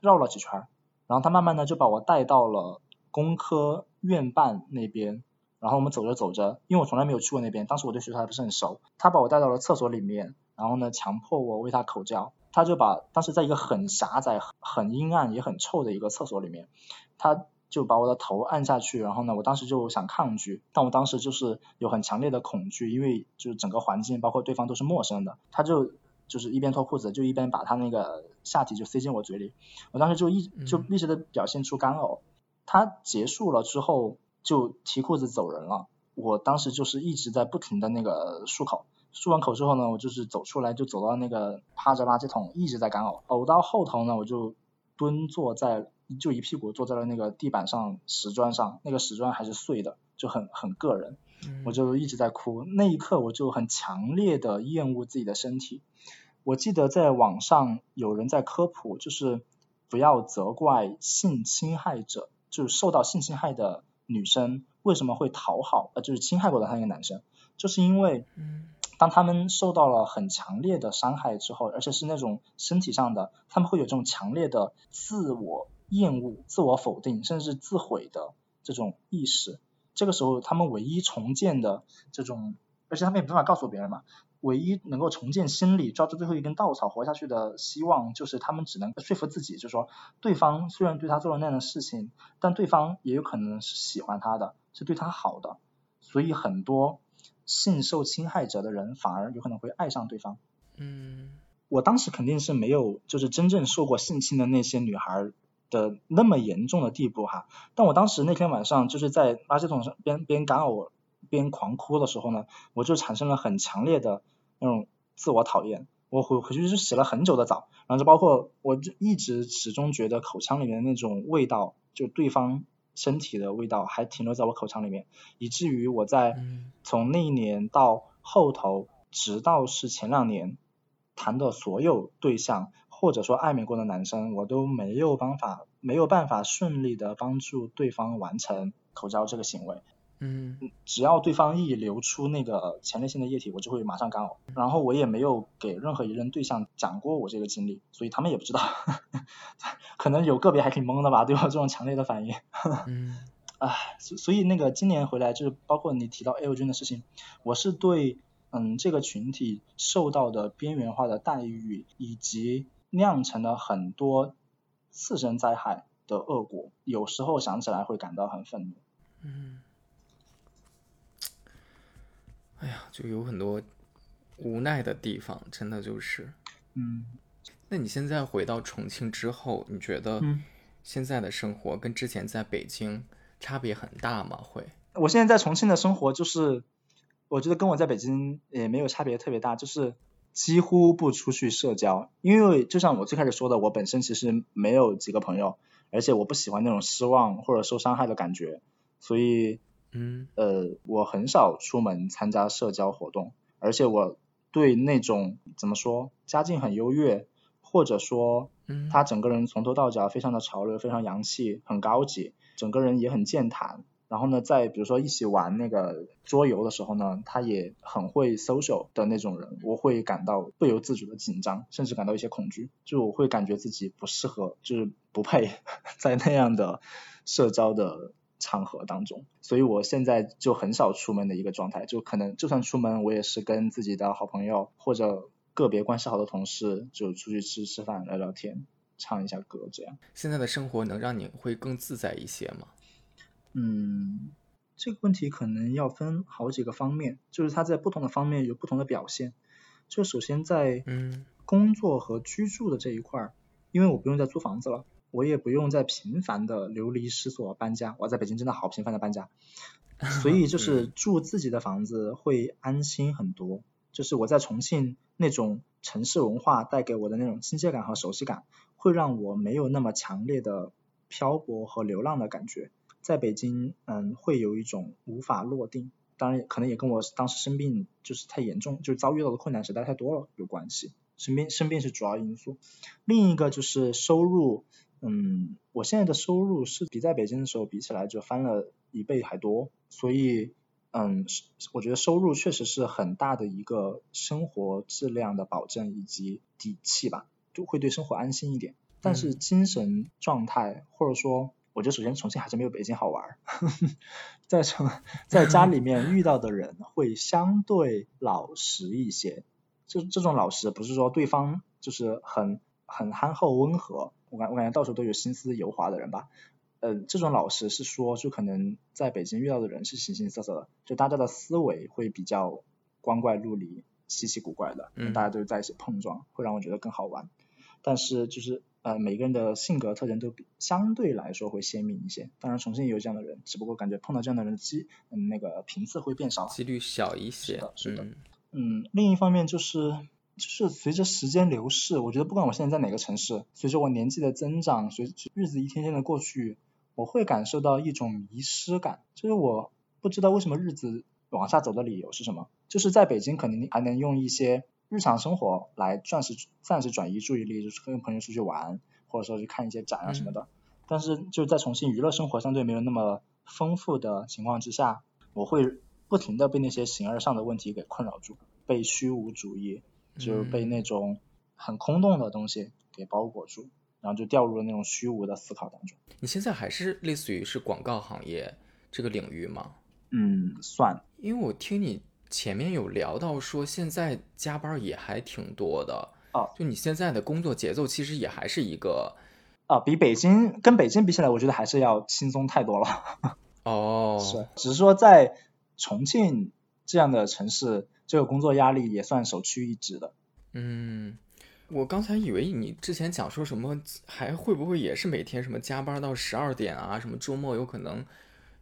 绕了几圈，然后他慢慢的就把我带到了工科院办那边，然后我们走着走着，因为我从来没有去过那边，当时我对学校还不是很熟，他把我带到了厕所里面，然后呢强迫我为他口交，他就把当时在一个很狭窄、很阴暗也很臭的一个厕所里面，他。就把我的头按下去，然后呢，我当时就想抗拒，但我当时就是有很强烈的恐惧，因为就是整个环境包括对方都是陌生的，他就就是一边脱裤子就一边把他那个下体就塞进我嘴里，我当时就一就立时的表现出干呕。他结束了之后就提裤子走人了，我当时就是一直在不停的那个漱口，漱完口之后呢，我就是走出来就走到那个趴着垃圾桶一直在干呕，呕到后头呢，我就蹲坐在就一屁股坐在了那个地板上石砖上，那个石砖还是碎的，就很很硌人。我就一直在哭，那一刻我就很强烈的厌恶自己的身体。我记得在网上有人在科普，就是不要责怪性侵害者，就是受到性侵害的女生为什么会讨好，呃，就是侵害过的那个男生，就是因为，当他们受到了很强烈的伤害之后，而且是那种身体上的，他们会有这种强烈的自我厌恶、自我否定，甚至自毁的这种意识。这个时候，他们唯一重建的这种，而且他们也没办法告诉别人嘛，唯一能够重建心理、抓住最后一根稻草活下去的希望，就是他们只能说服自己，就是说，对方虽然对他做了那样的事情，但对方也有可能是喜欢他的，是对他好的，所以很多性受侵害者的人反而有可能会爱上对方。嗯，我当时肯定是没有，就是真正受过性侵的那些女孩。的那么严重的地步哈，但我当时那天晚上就是在垃圾桶上边边干呕边狂哭的时候呢，我就产生了很强烈的那种自我讨厌，我回回去是洗了很久的澡，然后就包括我就一直始终觉得口腔里面那种味道，就对方身体的味道还停留在我口腔里面，以至于我在从那一年到后头，直到是前两年谈的所有对象。或者说暧昧过的男生，我都没有办法没有办法顺利的帮助对方完成口交这个行为。嗯，只要对方一流出那个前列腺的液体，我就会马上干呕。然后我也没有给任何一任对象讲过我这个经历，所以他们也不知道。可能有个别还挺懵的吧，对我这种强烈的反应。嗯，唉，所以那个今年回来就是包括你提到 L 君的事情，我是对嗯这个群体受到的边缘化的待遇以及。酿成了很多次生灾害的恶果，有时候想起来会感到很愤怒。嗯，哎呀，就有很多无奈的地方，真的就是。嗯，那你现在回到重庆之后，你觉得现在的生活跟之前在北京差别很大吗？会？我现在在重庆的生活就是，我觉得跟我在北京也没有差别特别大，就是。几乎不出去社交，因为就像我最开始说的，我本身其实没有几个朋友，而且我不喜欢那种失望或者受伤害的感觉，所以，嗯，呃，我很少出门参加社交活动，而且我对那种怎么说，家境很优越，或者说，他整个人从头到脚非常的潮流，非常洋气，很高级，整个人也很健谈。然后呢，在比如说一起玩那个桌游的时候呢，他也很会 social 的那种人，我会感到不由自主的紧张，甚至感到一些恐惧，就我会感觉自己不适合，就是不配 在那样的社交的场合当中，所以我现在就很少出门的一个状态，就可能就算出门，我也是跟自己的好朋友或者个别关系好的同事就出去吃吃饭、聊聊天、唱一下歌这样。现在的生活能让你会更自在一些吗？嗯，这个问题可能要分好几个方面，就是它在不同的方面有不同的表现。就首先在工作和居住的这一块儿，因为我不用再租房子了，我也不用再频繁的流离失所搬家。我在北京真的好频繁的搬家，所以就是住自己的房子会安心很多。就是我在重庆那种城市文化带给我的那种亲切感和熟悉感，会让我没有那么强烈的漂泊和流浪的感觉。在北京，嗯，会有一种无法落定，当然可能也跟我当时生病就是太严重，就是遭遇到的困难实在太多了有关系。生病生病是主要因素，另一个就是收入，嗯，我现在的收入是比在北京的时候比起来就翻了一倍还多，所以，嗯，我觉得收入确实是很大的一个生活质量的保证以及底气吧，就会对生活安心一点。但是精神状态或者说。我觉得首先重庆还是没有北京好玩，在城在家里面遇到的人会相对老实一些，这这种老实不是说对方就是很很憨厚温和，我感我感觉到处都有心思油滑的人吧，呃，这种老实是说就可能在北京遇到的人是形形色色的，就大家的思维会比较光怪陆离，稀奇古怪的，嗯。大家都在一起碰撞，会让我觉得更好玩。但是就是呃每个人的性格特征都比相对来说会鲜明一些。当然重庆也有这样的人，只不过感觉碰到这样的人机嗯那个频次会变少。几率小一些。是的是的嗯嗯，另一方面就是就是随着时间流逝，我觉得不管我现在在哪个城市，随着我年纪的增长，随着日子一天天的过去，我会感受到一种迷失感，就是我不知道为什么日子往下走的理由是什么。就是在北京，可能还能用一些日常生活来暂时暂时转移注意力，就是跟朋友出去玩，或者说去看一些展啊什么的。但是就在重庆娱乐生活相对没有那么丰富的情况之下，我会不停的被那些形而上的问题给困扰住，被虚无主义，就是被那种很空洞的东西给包裹住，然后就掉入了那种虚无的思考当中。你现在还是类似于是广告行业这个领域吗？嗯，算，因为我听你前面有聊到说，现在加班也还挺多的。哦，就你现在的工作节奏其实也还是一个啊，比北京跟北京比起来，我觉得还是要轻松太多了。哦，是，只是说在重庆这样的城市，这个工作压力也算首屈一指的。嗯，我刚才以为你之前讲说什么，还会不会也是每天什么加班到十二点啊，什么周末有可能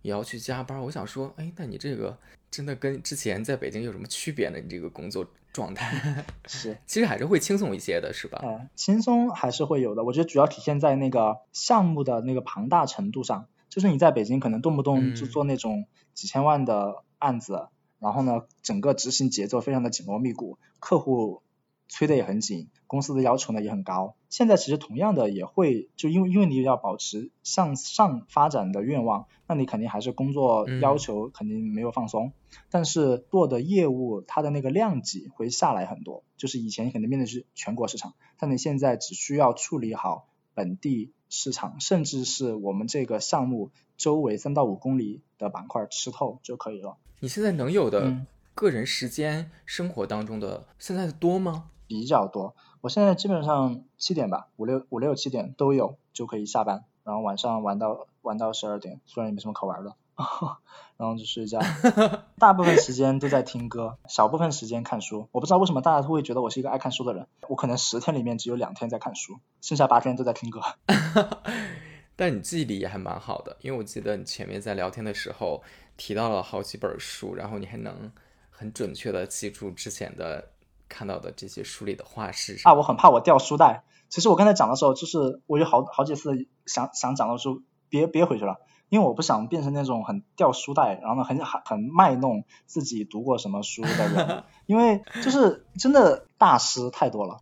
也要去加班？我想说，哎，那你这个真的跟之前在北京有什么区别呢？你这个工作状态 是，其实还是会轻松一些的，是吧？嗯，轻松还是会有的。我觉得主要体现在那个项目的那个庞大程度上，就是你在北京可能动不动就嗯做那种几千万的案子，然后呢，整个执行节奏非常的紧锣密鼓，客户催的也很紧，公司的要求呢也很高。现在其实同样的也会，就因为因为你要保持向上发展的愿望，那你肯定还是工作嗯要求肯定没有放松，但是做的业务它的那个量级会下来很多。就是以前你可能面对是全国市场，但你现在只需要处理好本地市场，甚至是我们这个项目周围三到五公里的板块吃透就可以了。你现在能有的嗯个人时间、生活当中的现在的多吗？比较多。我现在基本上七点吧，五六五六七点都有就可以下班，然后晚上玩到玩到十二点，虽然也没什么可玩的，然后就睡觉。大部分时间都在听歌，小部分时间看书。我不知道为什么大家都会觉得我是一个爱看书的人，我可能十天里面只有两天在看书，剩下八天都在听歌。但你记忆力也还蛮好的，因为我记得你前面在聊天的时候提到了好几本书，然后你还能很准确的记住之前的看到的这些书里的话是啊，我很怕我掉书袋。其实我刚才讲的时候，就是我有好好几次想想讲的时候憋憋回去了，因为我不想变成那种很掉书袋，然后呢很很很卖弄自己读过什么书的人，因为就是真的大师太多了，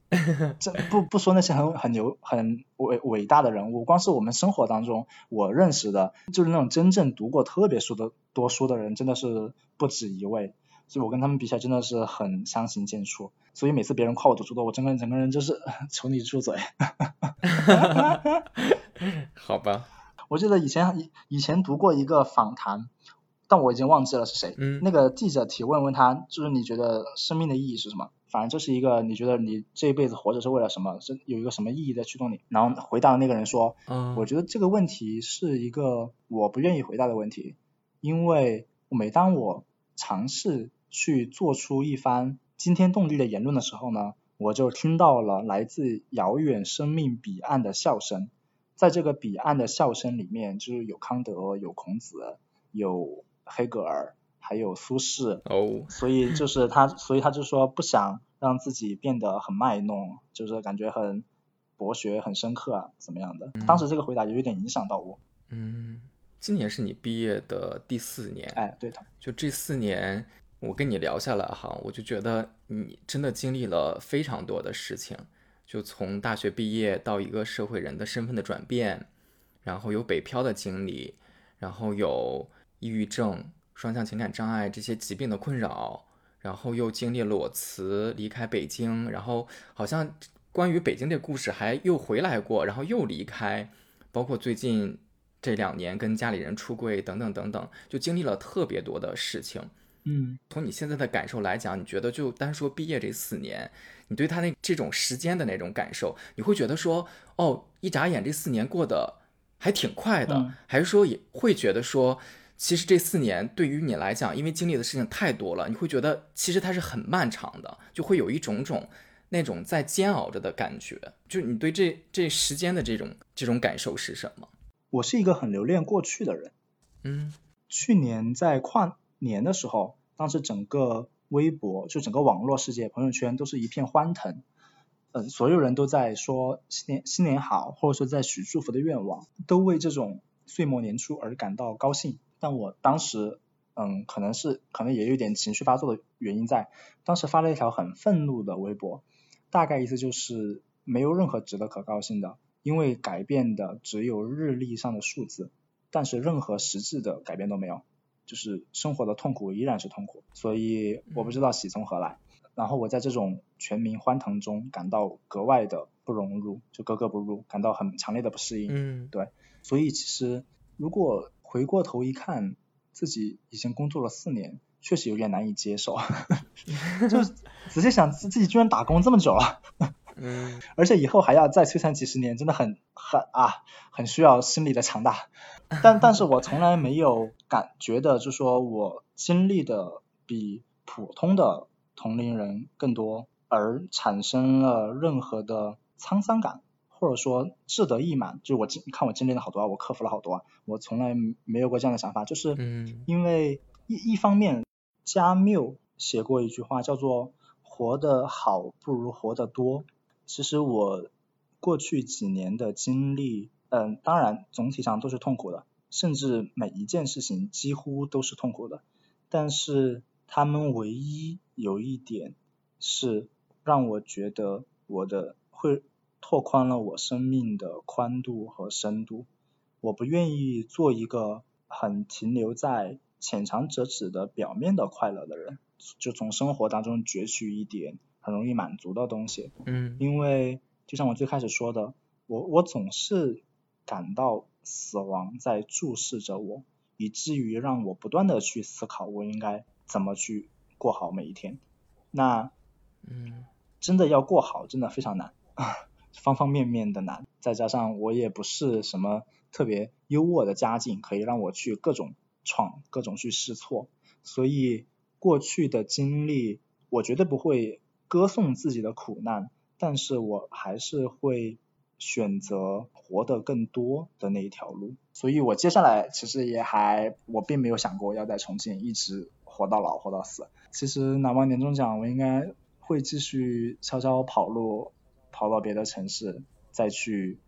这不不说那些很很牛很伟伟大的人物，光是我们生活当中我认识的，就是那种真正读过特别书的多书的人，真的是不止一位。所以我跟他们比起来真的是很相形见绌，所以每次别人夸我读书多，我整个人整个人就是 求你住嘴。好吧，我记得以前以以前读过一个访谈，但我已经忘记了是谁。嗯那个记者提问问他，就是你觉得生命的意义是什么？反正就是一个你觉得你这一辈子活着是为了什么？是有一个什么意义在驱动你？然后回答的那个人说，嗯，我觉得这个问题是一个我不愿意回答的问题，因为每当我尝试去做出一番惊天动地的言论的时候呢，我就听到了来自遥远生命彼岸的笑声。在这个彼岸的笑声里面，就是有康德，有孔子，有黑格尔，还有苏轼，哦，所以就是他，所以他就说不想让自己变得很卖弄，就是感觉很博学、很深刻啊，怎么样的？当时这个回答就有点影响到我。嗯，今年是你毕业的第四年，哎，对的，就这四年，我跟你聊下来哈，我就觉得你真的经历了非常多的事情，就从大学毕业到一个社会人的身份的转变，然后有北漂的经历，然后有抑郁症、双向情感障碍这些疾病的困扰，然后又经历裸辞离开北京，然后好像关于北京这故事还又回来过，然后又离开，包括最近这两年跟家里人出柜等等等等，就经历了特别多的事情。嗯，从你现在的感受来讲，你觉得就单说毕业这四年，你对他那这种时间的那种感受，你会觉得说，哦，一眨眼这四年过得还挺快的，嗯还是说也会觉得说，其实这四年对于你来讲，因为经历的事情太多了，你会觉得其实它是很漫长的，就会有一种种那种在煎熬着的感觉。就你对这这时间的这种这种感受是什么？我是一个很留恋过去的人。嗯，去年在跨年的时候，当时整个微博就整个网络世界朋友圈都是一片欢腾，嗯，所有人都在说新年新年好，或者说在许祝福的愿望，都为这种岁末年初而感到高兴。但我当时，嗯，可能是可能也有点情绪发作的原因在，当时发了一条很愤怒的微博，大概意思就是没有任何值得可高兴的，因为改变的只有日历上的数字，但是任何实质的改变都没有，就是生活的痛苦依然是痛苦，所以我不知道喜从何来。然后我在这种全民欢腾中感到格外的不融入，就格格不入，感到很强烈的不适应。嗯，对，所以其实如果回过头一看，自己已经工作了四年，确实有点难以接受。就是仔细想，自自己居然打工这么久了，嗯，而且以后还要再摧残几十年，真的很很啊，很需要心理的强大。但但是我从来没有感觉的，就说我经历的比普通的同龄人更多，而产生了任何的沧桑感。或者说志得意满，就是我经看我经历了好多啊，我克服了好多啊，我从来没有过这样的想法，就是因为一一方面，加缪写过一句话叫做活得好不如活得多。其实我过去几年的经历，嗯，当然总体上都是痛苦的，甚至每一件事情几乎都是痛苦的，但是他们唯一有一点是让我觉得我的会。拓宽了我生命的宽度和深度。我不愿意做一个很停留在浅尝辄止的表面的快乐的人，就从生活当中攫取一点很容易满足的东西。嗯。因为就像我最开始说的，我我总是感到死亡在注视着我，以至于让我不断的去思考我应该怎么去过好每一天。那，嗯，真的要过好，真的非常难。方方面面的难，再加上我也不是什么特别优渥的家境，可以让我去各种闯、各种去试错，所以过去的经历，我绝对不会歌颂自己的苦难，但是我还是会选择活得更多的那一条路。所以我接下来其实也还，我并没有想过要在重庆一直活到老、活到死。其实拿完年终奖，我应该会继续悄悄跑路。跑到别的城市，再去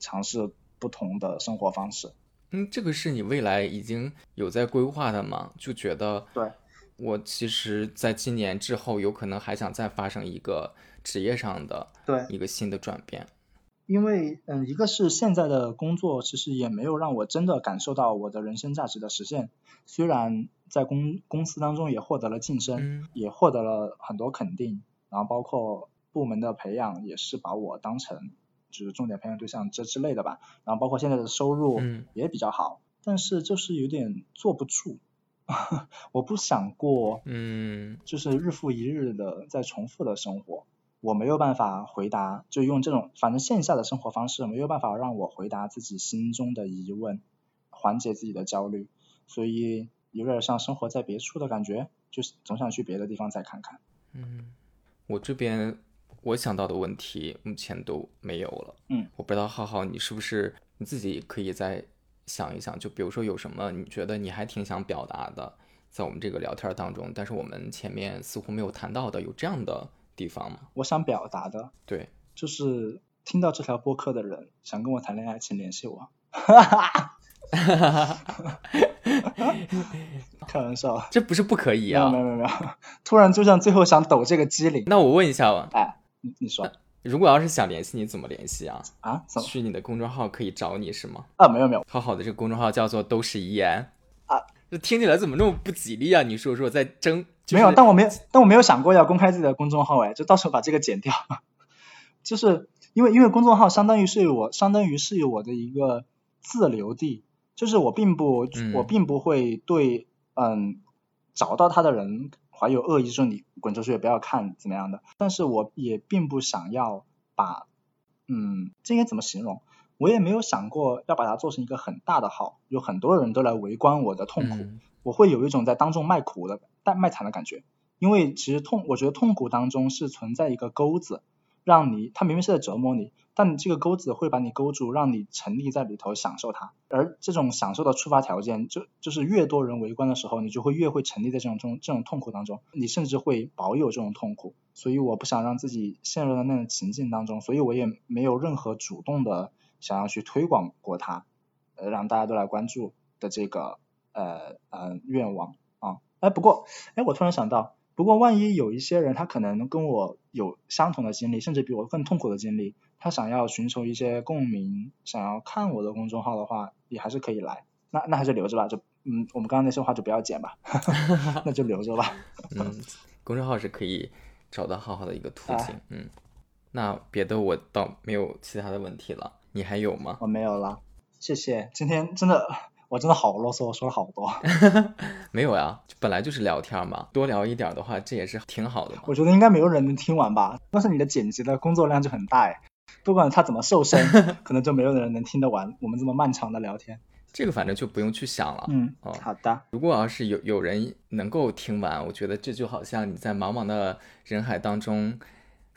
尝试不同的生活方式。嗯，这个是你未来已经有在规划的吗？就觉得，对，我其实在今年之后，有可能还想再发生一个职业上的对一个新的转变。因为，嗯，一个是现在的工作，其实也没有让我真的感受到我的人生价值的实现。虽然在公公司当中也获得了晋升，也获得了很多肯定，然后包括。部门的培养也是把我当成就是重点培养对象这之类的吧，然后包括现在的收入也比较好，但是就是有点坐不住，我不想过，嗯，就是日复一日的在重复的生活，我没有办法回答，就用这种反正线下的生活方式没有办法让我回答自己心中的疑问，缓解自己的焦虑，所以有点像生活在别处的感觉，就是总想去别的地方再看看。嗯，我这边。我想到的问题目前都没有了。嗯，我不知道浩浩你是不是你自己可以再想一想，就比如说有什么你觉得你还挺想表达的，在我们这个聊天当中，但是我们前面似乎没有谈到的，有这样的地方吗？我想表达的，对，就是听到这条播客的人想跟我谈恋爱，请联系我。哈哈哈哈哈！开玩笑，这不是不可以啊！没有没有没有，突然就像最后想抖这个机灵。那我问一下吧，哎。你说，如果要是想联系你，怎么联系啊？啊？去你的公众号可以找你是吗？啊，没有没有，好好的这个公众号叫做都是遗言啊，这听起来怎么那么不吉利啊？你说说，在争？没有，但我没有，但我没有想过要公开自己的公众号，哎，就到时候把这个剪掉。就是因为因为公众号相当于是我相当于是我的一个自留地，就是我并不我并不会对嗯找到他的人。怀有恶意说你滚出去也不要看怎么样的，但是我也并不想要把，嗯，这应该怎么形容？我也没有想过要把它做成一个很大的号，有很多人都来围观我的痛苦，嗯我会有一种在当众卖苦的、但卖惨的感觉。因为其实痛，我觉得痛苦当中是存在一个钩子，让你，它明明是在折磨你，但这个钩子会把你勾住，让你沉溺在里头享受它。而这种享受的触发条件，就就是越多人围观的时候，你就会越会沉溺在这种这种这种痛苦当中，你甚至会保有这种痛苦。所以我不想让自己陷入到那种情境当中，所以我也没有任何主动的想要去推广过它，呃，让大家都来关注的这个呃呃愿望。哎，不过哎，我突然想到。不过，万一有一些人他可能跟我有相同的经历，甚至比我更痛苦的经历，他想要寻求一些共鸣，想要看我的公众号的话，也还是可以来。那那还是留着吧，就嗯，我们刚刚那些话就不要剪吧，那就留着吧。嗯，公众号是可以找到浩浩的一个途径。哎嗯，那别的我倒没有其他的问题了，你还有吗？我没有了，谢谢。今天真的。我真的好啰嗦，我说了好多。没有呀，本来就是聊天嘛，多聊一点的话，这也是挺好的嘛。我觉得应该没有人能听完吧，但是你的剪辑的工作量就很大哎，不管他怎么瘦身，可能就没有人能听得完我们这么漫长的聊天。这个反正就不用去想了。嗯，哦，好的。如果要是有有人能够听完，我觉得这就好像你在茫茫的人海当中。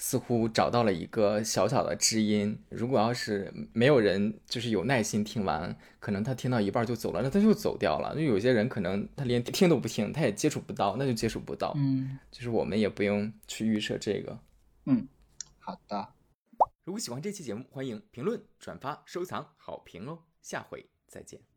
似乎找到了一个小小的知音。如果要是没有人就是有耐心听完，可能他听到一半就走了，那他就走掉了。就有些人可能他连听都不听，他也接触不到，那就接触不到。嗯，就是我们也不用去预设这个。嗯，好的。如果喜欢这期节目，欢迎评论、转发、收藏、好评哦。下回再见。